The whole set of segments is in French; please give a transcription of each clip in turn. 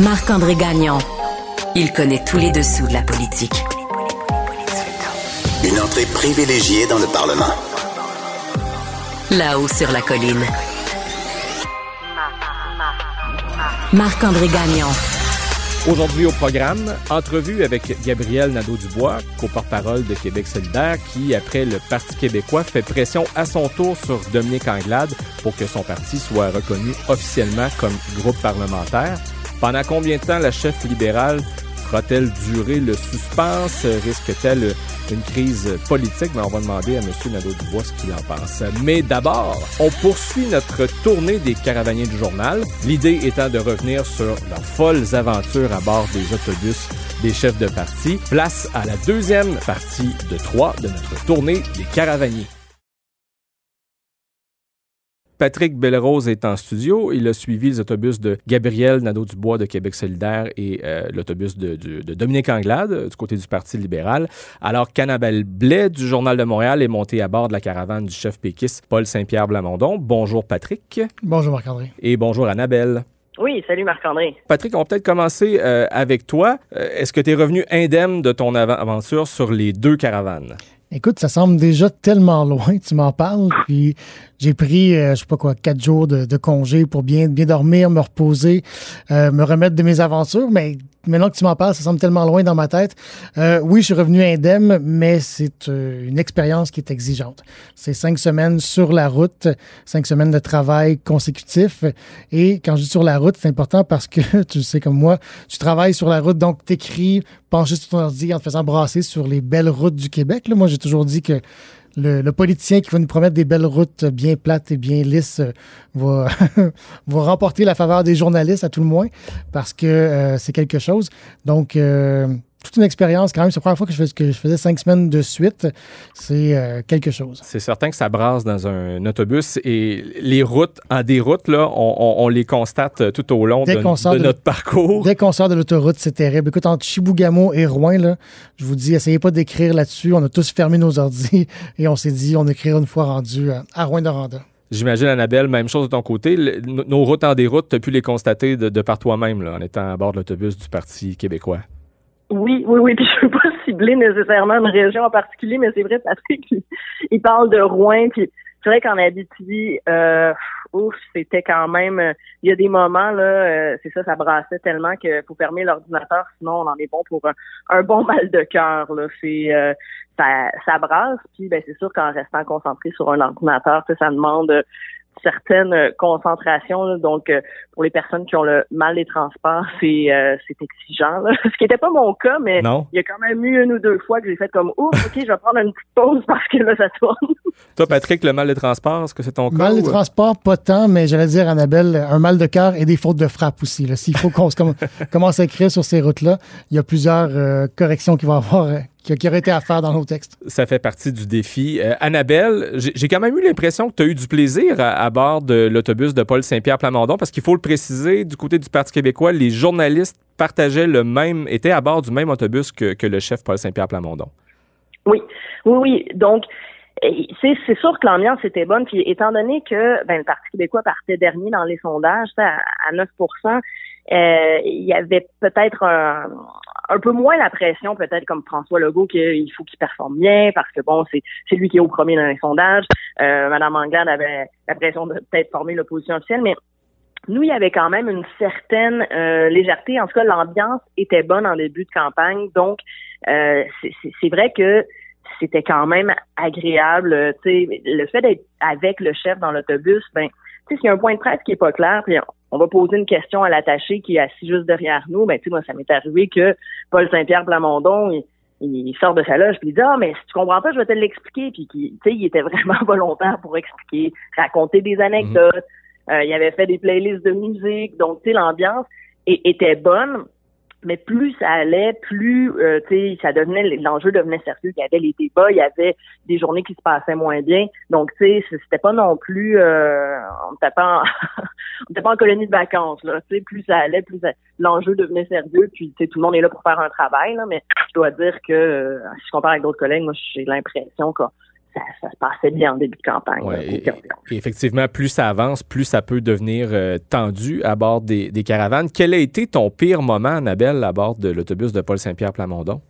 Marc-André Gagnon. Il connaît tous les dessous de la politique. Une entrée privilégiée dans le Parlement. Là-haut sur la colline. Marc-André Gagnon. Aujourd'hui au programme, entrevue avec Gabriel Nadeau-Dubois, co-porte-parole de Québec solidaire, qui, après le Parti québécois, fait pression à son tour sur Dominique Anglade pour que son parti soit reconnu officiellement comme groupe parlementaire. Pendant combien de temps la chef libérale fera-t-elle durer le suspense? Risque-t-elle une crise politique? Mais on va demander à M. Nadeau-Dubois ce qu'il en pense. Mais d'abord, on poursuit notre tournée des caravaniers du journal. L'idée étant de revenir sur leurs folles aventures à bord des autobus des chefs de parti. Place à la deuxième partie de trois de notre tournée des caravaniers. Patrick Bellerose est en studio. Il a suivi les autobus de Gabriel Nadeau-Dubois de Québec solidaire et euh, l'autobus de, de, de, Dominique Anglade euh, du côté du Parti libéral. Alors qu'Annabelle Blais du Journal de Montréal est montée à bord de la caravane du chef péquiste Paul Saint-Pierre Blamondon. Bonjour Patrick. Bonjour Marc-André. Et bonjour Annabelle. Oui, salut Marc-André. Patrick, on va peut-être commencer euh, avec toi. Euh, Est-ce que tu es revenu indemne de ton aventure sur les deux caravanes? Écoute, ça semble déjà tellement loin, tu m'en parles, puis j'ai pris, euh, je sais pas quoi, quatre jours de, congé pour bien, bien dormir, me reposer, euh, me remettre de mes aventures, mais maintenant que tu m'en parles, ça semble tellement loin dans ma tête. Euh, oui, je suis revenu indemne, mais c'est euh, une expérience qui est exigeante. C'est cinq semaines sur la route, cinq semaines de travail consécutif, et quand je dis sur la route, c'est important parce que, tu sais comme moi, tu travailles sur la route, donc t'écris, penché sur ton ordi en te faisant brasser sur les belles routes du Québec. Moi, j'ai toujours dit que le, politicien qui va nous promettre des belles routes bien plates et bien lisses va, va remporter la faveur des journalistes à tout le moins parce que euh, c'est quelque chose. Donc, euh, toute une expérience quand même. C'est la première fois que je, fais, que je faisais cinq semaines de suite. C'est euh, quelque chose. C'est certain que ça brasse dans un autobus et les routes, en déroute, là, on, on, on les constate tout au long de, de, notre parcours. Dès qu'on sort de l'autoroute, c'est terrible. Écoute, entre Chibougamau et Rouen, là, je vous dis, essayez pas d'écrire là-dessus. On a tous fermé nos ordis et on s'est dit, on écrira une fois rendu à Rouen-Noranda. J'imagine, Annabelle, même chose de ton côté. Le, nos routes en déroute, tu as pu les constater de, de par toi-même en étant à bord de l'autobus du Parti québécois. Oui, oui, oui. Puis je veux pas cibler nécessairement une région en particulier, mais c'est vrai, Patrick, il, il parle de Rouen. Puis c'est vrai qu'en Abitibi, euh, ouf, c'était quand même. Il y a des moments là, euh, c'est ça, ça brassait tellement que faut fermer l'ordinateur, sinon on en est bon pour un, un bon mal de cœur. Là, c'est euh, ça, ça brasse. Puis ben c'est sûr qu'en restant concentré sur un ordinateur, ça demande certaines concentrations. Donc, euh, pour les personnes qui ont le mal des transports, c'est euh, c'est exigeant. Là. Ce qui n'était pas mon cas, mais non. il y a quand même eu une ou deux fois que j'ai fait comme ouf, ok, je vais prendre une petite pause parce que là, ça tourne. Toi, Patrick, le mal des transports, est-ce que c'est ton cas? Mal des transports, pas tant, mais j'allais dire, Annabelle, un mal de cœur et des fautes de frappe aussi. S'il faut qu'on commence à écrire sur ces routes-là, il y a plusieurs euh, corrections qui vont avoir qui aurait été à faire dans nos textes. Ça fait partie du défi. Euh, Annabelle, j'ai quand même eu l'impression que tu as eu du plaisir à, à bord de l'autobus de Paul Saint-Pierre Plamondon, parce qu'il faut le préciser, du côté du Parti québécois, les journalistes partageaient le même, étaient à bord du même autobus que, que le chef Paul Saint-Pierre Plamondon. Oui, oui, oui. Donc, c'est sûr que l'ambiance était bonne. Puis étant donné que ben, le Parti québécois partait dernier dans les sondages, à, à 9 euh, il y avait peut-être un, un, peu moins la pression, peut-être comme François Legault, qu'il faut qu'il performe bien parce que bon, c'est lui qui est au premier dans les sondages. Euh, Madame Anglade avait la pression de peut-être former l'opposition officielle, mais nous, il y avait quand même une certaine euh, légèreté. En tout cas, l'ambiance était bonne en début de campagne. Donc, euh, c'est vrai que c'était quand même agréable. Le fait d'être avec le chef dans l'autobus, ben, s'il y a un point de presse qui est pas clair, puis on va poser une question à l'attaché qui est assis juste derrière nous, ben, tu sais, moi, ça m'est arrivé que Paul Saint-Pierre Plamondon, il, il, sort de sa loge puis il dit ah mais si tu comprends pas je vais te l'expliquer puis tu sais il était vraiment volontaire pour expliquer raconter des anecdotes -hmm. euh, il avait fait des playlists de musique donc tu sais l'ambiance était bonne mais plus ça allait, plus euh, ça devenait l'enjeu devenait sérieux. Il y avait les débats, il y avait des journées qui se passaient moins bien. Donc tu sais, c'était pas non plus, euh, on n'était pas, en, on pas en colonie de vacances là. Tu sais, plus ça allait, plus l'enjeu devenait sérieux. Puis tu sais, tout le monde est là pour faire un travail là. Mais je dois dire que euh, si je compare avec d'autres collègues, moi j'ai l'impression que ça, se passait bien en début de campagne. et, effectivement, plus ça avance, plus ça peut devenir tendu à bord des, des, caravanes. Quel a été ton pire moment, Annabelle, à bord de l'autobus de Paul Saint-Pierre Plamondon?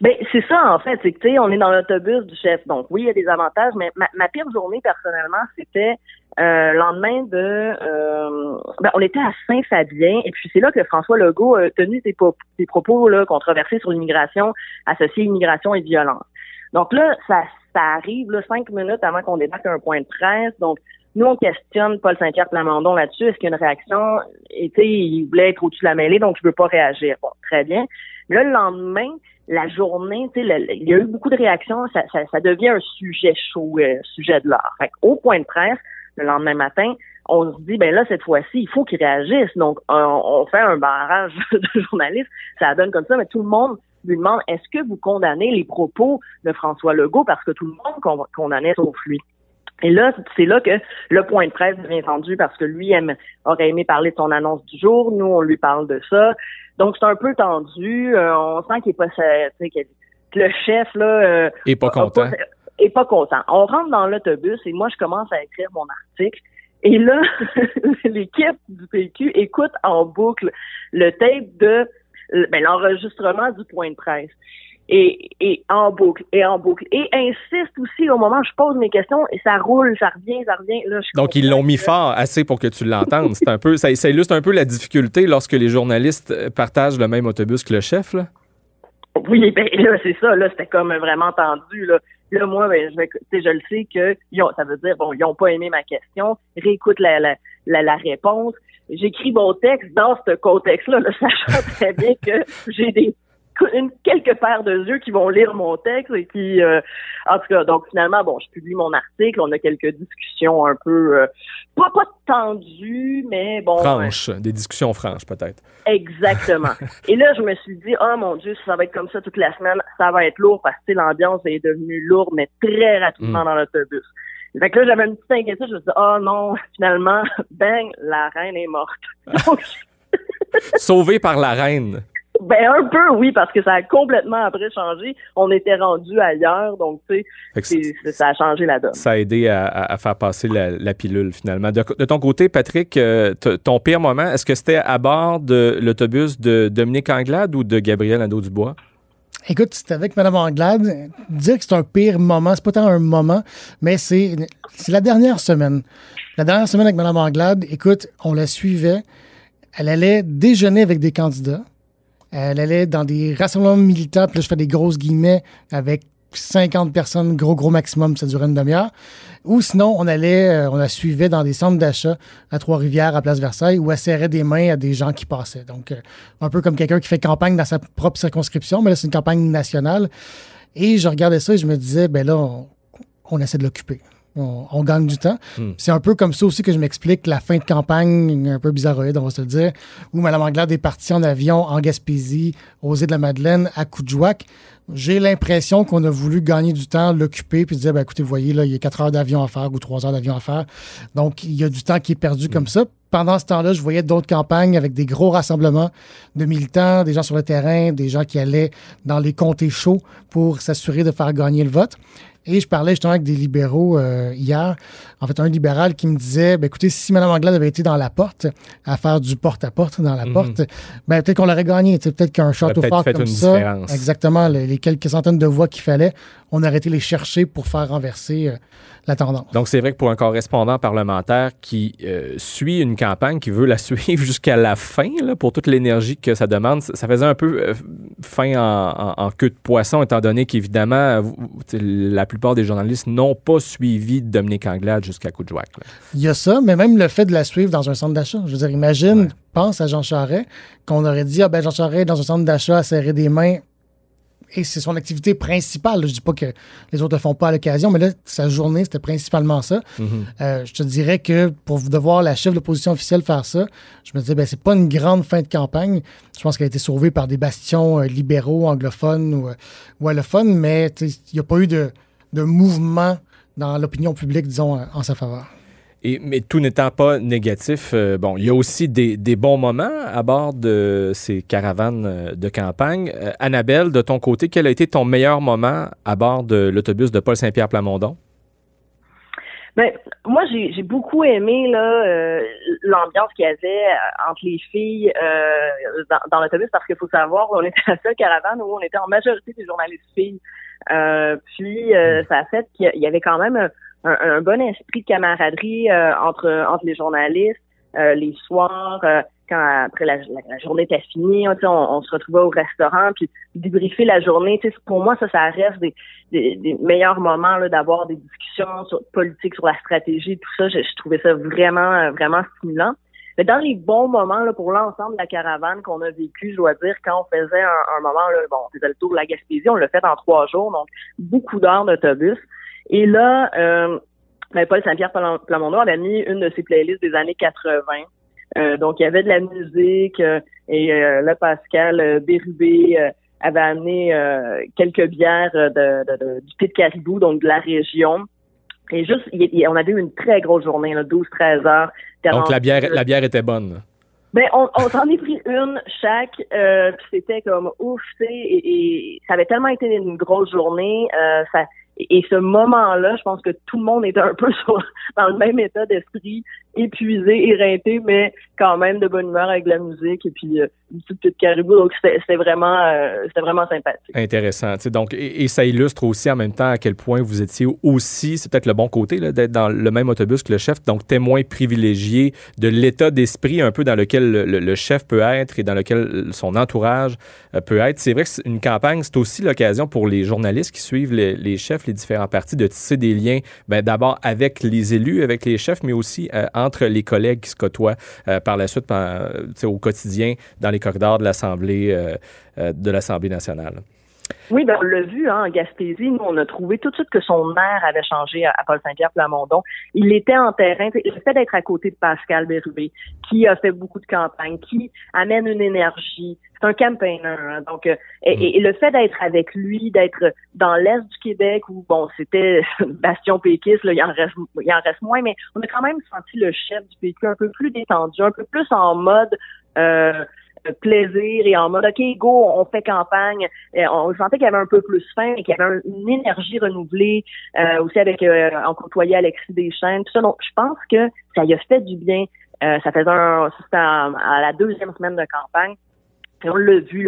Ben c'est ça en fait, c'est que tu sais, on est dans l'autobus du chef. Donc oui, il y a des avantages, mais ma, pire journée personnellement, c'était euh, lendemain de, euh, ben, on était à Saint-Fabien et puis c'est là que François Legault a tenu ses, ses propos là controversés sur l'immigration, associés immigration et violence. Donc là, ça, ça arrive là, cinq minutes avant qu'on débarque un point de presse. Donc nous, on questionne Paul Saint-Pierre Plamondon là-dessus. Est-ce qu'il y a une réaction? Et il voulait être au-dessus de la mêlée, donc je veux pas réagir. Bon, très bien. Là, le lendemain, la journée, il y a eu beaucoup de réactions, ça, ça, devient un sujet chaud, euh, sujet de l'heure. Au point de presse, le lendemain matin, on se dit, ben là, cette fois-ci, il faut qu'ils réagissent. Donc, on, fait un barrage de journalistes, ça donne comme ça, mais tout le monde lui demande, est-ce que vous condamnez les propos de François Legault? Parce que tout le monde condamnait sauf lui? Et là, c'est là que le point de presse devient tendu parce que lui aime, aurait aimé parler de son annonce du jour. Nous, on lui parle de ça. Donc, c'est un peu tendu. Euh, on sent qu'il est pas, que le chef, là. Euh, est pas content. est pas content. On rentre dans l'autobus et moi, je commence à écrire mon article. Et là, l'équipe du PQ écoute en boucle le tape de ben, l'enregistrement du point de presse et, et en boucle et en boucle et insiste aussi au moment où je pose mes questions et ça roule, ça revient, ça revient. Là, Donc ils l'ont mis fort assez pour que tu l'entendes. C'est un peu, ça, ça, illustre un peu la difficulté lorsque les journalistes partagent le même autobus que le chef. Là. Oui, ben là c'est ça. Là c'était comme vraiment tendu. Là, là moi, ben, je, je le sais que ça veut dire bon, ils ont pas aimé ma question. Réécoute la, la, la, réponse. J'écris mon texte dans ce contexte-là, là, sachant très bien que j'ai des une, quelques paires de yeux qui vont lire mon texte et qui, euh, en tout cas, donc finalement, bon, je publie mon article, on a quelques discussions un peu, euh, pas, pas tendues, mais bon. Franches, des discussions franches peut-être. Exactement. et là, je me suis dit, oh mon Dieu, si ça va être comme ça toute la semaine, ça va être lourd parce que l'ambiance est devenue lourde, mais très rapidement mm. dans l'autobus. Fait que là, j'avais une petite inquiétude, je me suis dit, oh non, finalement, bang, la reine est morte. Donc, Sauvée par la reine. Ben un peu oui parce que ça a complètement après changé. On était rendu ailleurs donc tu sais ça a changé la donne. Ça a aidé à, faire passer la, pilule finalement. De, ton côté Patrick, euh, ton pire moment, est-ce que c'était à bord de l'autobus de Dominique Anglade ou de Gabriel Nadeau-Dubois? Écoute, c'était avec Mme Anglade. Dire que c'est un pire moment, c'est pas tant un moment, mais c'est la dernière semaine. La dernière semaine avec Mme Anglade, écoute, on la suivait. Elle allait déjeuner avec des candidats. Elle allait dans des rassemblements militants, puis là, je fais des grosses guillemets avec 50 personnes, gros, gros maximum, ça durait une demi-heure. Ou sinon, on allait, euh, on la suivait dans des centres d'achat à Trois-Rivières, à Place Versailles, où elle serrait des mains à des gens qui passaient. Donc, euh, un peu comme quelqu'un qui fait campagne dans sa propre circonscription, mais là, c'est une campagne nationale. Et je regardais ça et je me disais, ben là, on essaie de l'occuper on, gagne du temps. Hmm. C'est un peu comme ça aussi que je m'explique la fin de campagne, un peu bizarroïde, on va se le dire, où Mme Anglade est partie en avion en Gaspésie, aux îles de la Madeleine, à Coudjouac. J'ai l'impression qu'on a voulu gagner du temps, l'occuper, puis dire, ben, écoutez, vous voyez, là, il y a quatre heures d'avion à faire ou trois heures d'avion à faire. Donc, il y a du temps qui est perdu comme hmm. ça. Pendant ce temps-là, je voyais d'autres campagnes avec des gros rassemblements de militants, des gens sur le terrain, des gens qui allaient dans les comtés chauds pour s'assurer de faire gagner le vote. Et je parlais justement avec des libéraux euh, hier. En fait, un libéral qui me disait ben, écoutez, si Mme Anglade avait été dans la porte, à faire du porte-à-porte dans la mhm. porte, ben, peut-être qu'on l'aurait gagné. Peut-être qu'un château fort comme ça, exactement, les, quelques centaines de voix qu'il fallait, on aurait été les chercher pour faire renverser euh, la tendance. Donc, c'est vrai que pour un correspondant parlementaire qui euh, suit une campagne, qui veut la suivre jusqu'à la fin, là, pour toute l'énergie que ça demande, ça faisait un peu fin en, en, queue de poisson, étant donné qu'évidemment, la plupart des journalistes n'ont pas suivi Dominique Anglade jusqu'à Coudjouac. Il y a ça, mais même le fait de la suivre dans un centre d'achat. Je veux dire, imagine, pense à Jean Charest, qu'on aurait dit, ah ben Jean Charest dans un centre d'achat à serrer des mains et c'est son activité principale. Je dis pas que les autres ne font pas à l'occasion, mais là, sa journée, c'était principalement ça. Mm-hmm. Euh, je te dirais que pour devoir la chef de l'opposition officielle faire ça, je me disais, ben, c'est pas une grande fin de campagne. Je pense qu'elle a été sauvée par des bastions euh, libéraux, anglophones ou, euh, allophones, mais il n'y a pas eu de, de mouvement dans l'opinion publique, disons, en sa faveur. Et, mais tout n'étant pas négatif, euh, bon, il y a aussi des, des, bons moments à bord de ces caravanes euh, de campagne. Euh, Annabelle, de ton côté, quel a été ton meilleur moment à bord de l'autobus de Paul Saint-Pierre Plamondon? Ben, moi, j'ai beaucoup aimé là l'ambiance qu'il y avait entre les filles dans, dans l'autobus parce qu'il faut savoir, on était la seule caravane où on était en majorité des journalistes filles. Puis ça a fait qu'il y avait quand même un, bon esprit de camaraderie euh, entre entre les journalistes. Euh, les soirs, euh, quand après la, journée était finie, on, on, se retrouvait au restaurant, puis débriefer la journée. Pour moi, ça, ça reste des, des, meilleurs moments d'avoir des discussions sur politique, sur la stratégie, tout ça. Je, trouvais ça vraiment, vraiment stimulant. Mais dans les bons moments là, pour l'ensemble de la caravane qu'on a vécu, je dois dire, quand on faisait un, moment, là, bon, on faisait le tour de la Gaspésie, on l'a fait en trois jours, donc beaucoup d'heures d'autobus. Et là, euh, ben, Paul Saint-Pierre Plamondon avait mis une de ses playlists des années 80. Euh, donc, il y avait de la musique euh, et euh, là, Pascal Bérubé avait amené quelques bières de, du Pit Caribou, donc de la région. Et juste, on avait eu une très grosse journée, 12-13 heures. Donc, la bière, la bière était bonne. Ben, on, on s'en est pris une chaque, euh, c'était comme ouf, tu sais, et, et, ça avait tellement été une grosse journée, euh, ça, et ce moment-là, je pense que tout le monde était un peu dans le même état d'esprit, épuisé, éreinté, mais quand même de bonne humeur avec la musique et puis euh, une petite caribou. Donc c'était vraiment, euh, vraiment sympathique. Intéressant. Donc et, ça illustre aussi en même temps à quel point vous étiez aussi, c'est peut-être le bon côté d'être dans le même autobus que le chef, donc témoin privilégié de l'état d'esprit un peu dans lequel le, chef peut être et dans lequel son entourage euh, peut être. C'est vrai que une campagne, c'est aussi l'occasion pour les journalistes qui suivent les, les chefs, les différents partis, de tisser des liens, ben, d'abord avec les élus, avec les chefs, mais aussi euh, entre les collègues qui se côtoient euh, par la suite au quotidien dans les corridors de l'Assemblée euh, de l'Assemblée nationale. Oui, ben on l'a vu hein, en Gaspésie. Nous, on a trouvé tout de suite que son air avait changé à, Paul Saint-Pierre Plamondon. Il était en terrain. Le fait d'être à côté de Pascal Bérubé, qui a fait beaucoup de campagnes, qui amène une énergie. C'est un campaigner. Hein, donc, euh, et, le fait d'être avec lui, d'être dans l'est du Québec où bon, c'était Bastion péquiste, là, il en reste, il en reste moins, mais on a quand même senti le chef du PQ un peu plus détendu, un peu plus en mode. Euh, plaisir et en mode OK, go, on fait campagne. on sentait qu'il y avait un peu plus faim et qu'il y avait une énergie renouvelée euh, aussi avec euh, on côtoyait Alexis Deschênes, tout ça. Donc, je pense que ça y a fait du bien. Euh, ça faisait un, c'était à la deuxième semaine de campagne. Et on l'a vu,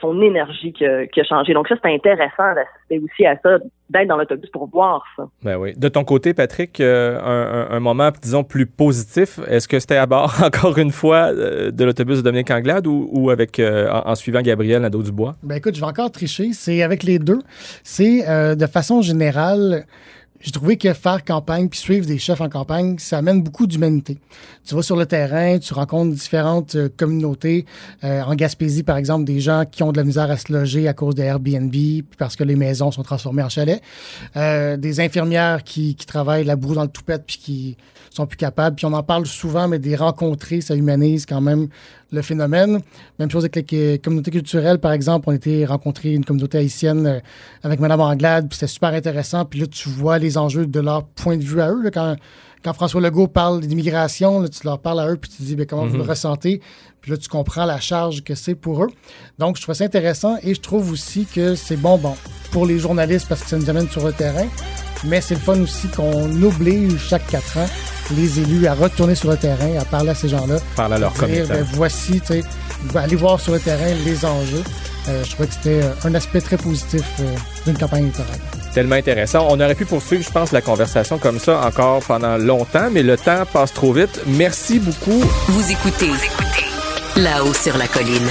son énergie qui a, qui a, changé. Donc ça, c'est intéressant d'assister aussi à ça, d'être dans l'autobus pour voir ça. Ben oui. De ton côté, Patrick, euh, un, un, moment, disons, plus positif, est-ce que c'était à bord, encore une fois, euh, de l'autobus de Dominique Anglade ou, ou avec, euh, en, suivant Gabriel Nadeau-Dubois? Ben écoute, je vais encore tricher. C'est avec les deux. C'est, de façon générale, j'ai trouvé que faire campagne puis suivre des chefs en campagne, ça amène beaucoup d'humanité. Tu vas sur le terrain, tu rencontres différentes euh, communautés. Euh, en Gaspésie, par exemple, des gens qui ont de la misère à se loger à cause des Airbnb parce que les maisons sont transformées en chalets. Euh, des infirmières qui, travaillent la boue dans le toupette puis qui sont plus capables. Puis on en parle souvent, mais des rencontrer, ça humanise quand même le phénomène. Même chose avec les communautés culturelles, par exemple. On était rencontrer une communauté haïtienne euh, avec Mme Anglade, puis c'était super intéressant. Puis là, tu vois les enjeux de leur point de vue à eux. quand, quand François Legault parle d'immigration, tu leur parles à eux, puis tu dis ben, comment vous le mhm. ressentez? Puis là, tu comprends la charge que c'est pour eux. Donc, je trouve ça intéressant et je trouve aussi que c'est bon, bon, pour les journalistes parce que ça nous amène sur le terrain. Mais c'est le fun aussi qu'on oblige chaque quatre ans les élus à retourner sur le terrain, à parler à ces gens-là. Parler à leur comité. Ben, voici, tu sais, aller voir sur le terrain les enjeux. Euh, je trouvais que c'était euh, un aspect très positif euh, d'une campagne électorale. Tellement intéressant. On aurait pu poursuivre, je pense, la conversation comme ça encore pendant longtemps, mais le temps passe trop vite. Merci beaucoup. Vous écoutez, Vous écoutez. là-haut sur la colline.